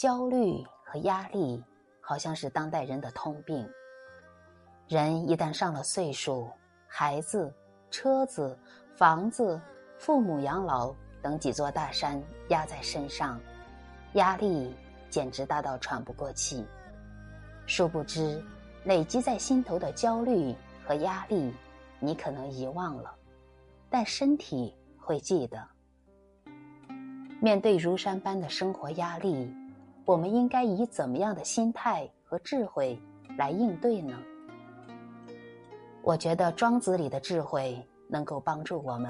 焦虑和压力好像是当代人的通病。人一旦上了岁数，孩子、车子、房子、父母养老等几座大山压在身上，压力简直大到喘不过气。殊不知，累积在心头的焦虑和压力，你可能遗忘了，但身体会记得。面对如山般的生活压力，我们应该以怎么样的心态和智慧来应对呢？我觉得《庄子》里的智慧能够帮助我们。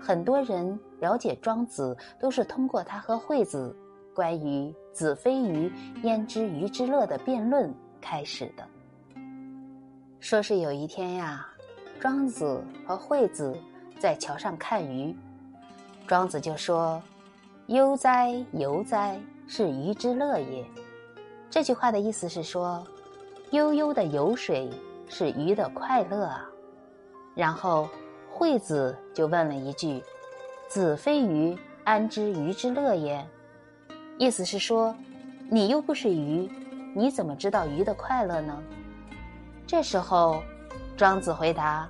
很多人了解庄子，都是通过他和惠子关于“子非鱼，焉知鱼之乐”的辩论开始的。说是有一天呀，庄子和惠子在桥上看鱼，庄子就说：“悠哉，游哉，是鱼之乐也。”这句话的意思是说，悠悠的游水。是鱼的快乐啊，然后惠子就问了一句：“子非鱼，安知鱼之乐也？”意思是说，你又不是鱼，你怎么知道鱼的快乐呢？这时候，庄子回答：“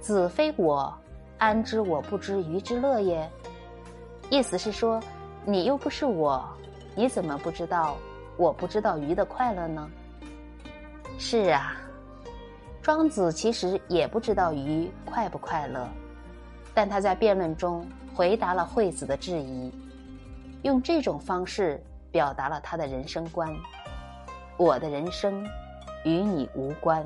子非我，安知我不知鱼之乐也？”意思是说，你又不是我，你怎么不知道我不知道鱼的快乐呢？是啊。庄子其实也不知道鱼快不快乐，但他在辩论中回答了惠子的质疑，用这种方式表达了他的人生观：我的人生与你无关。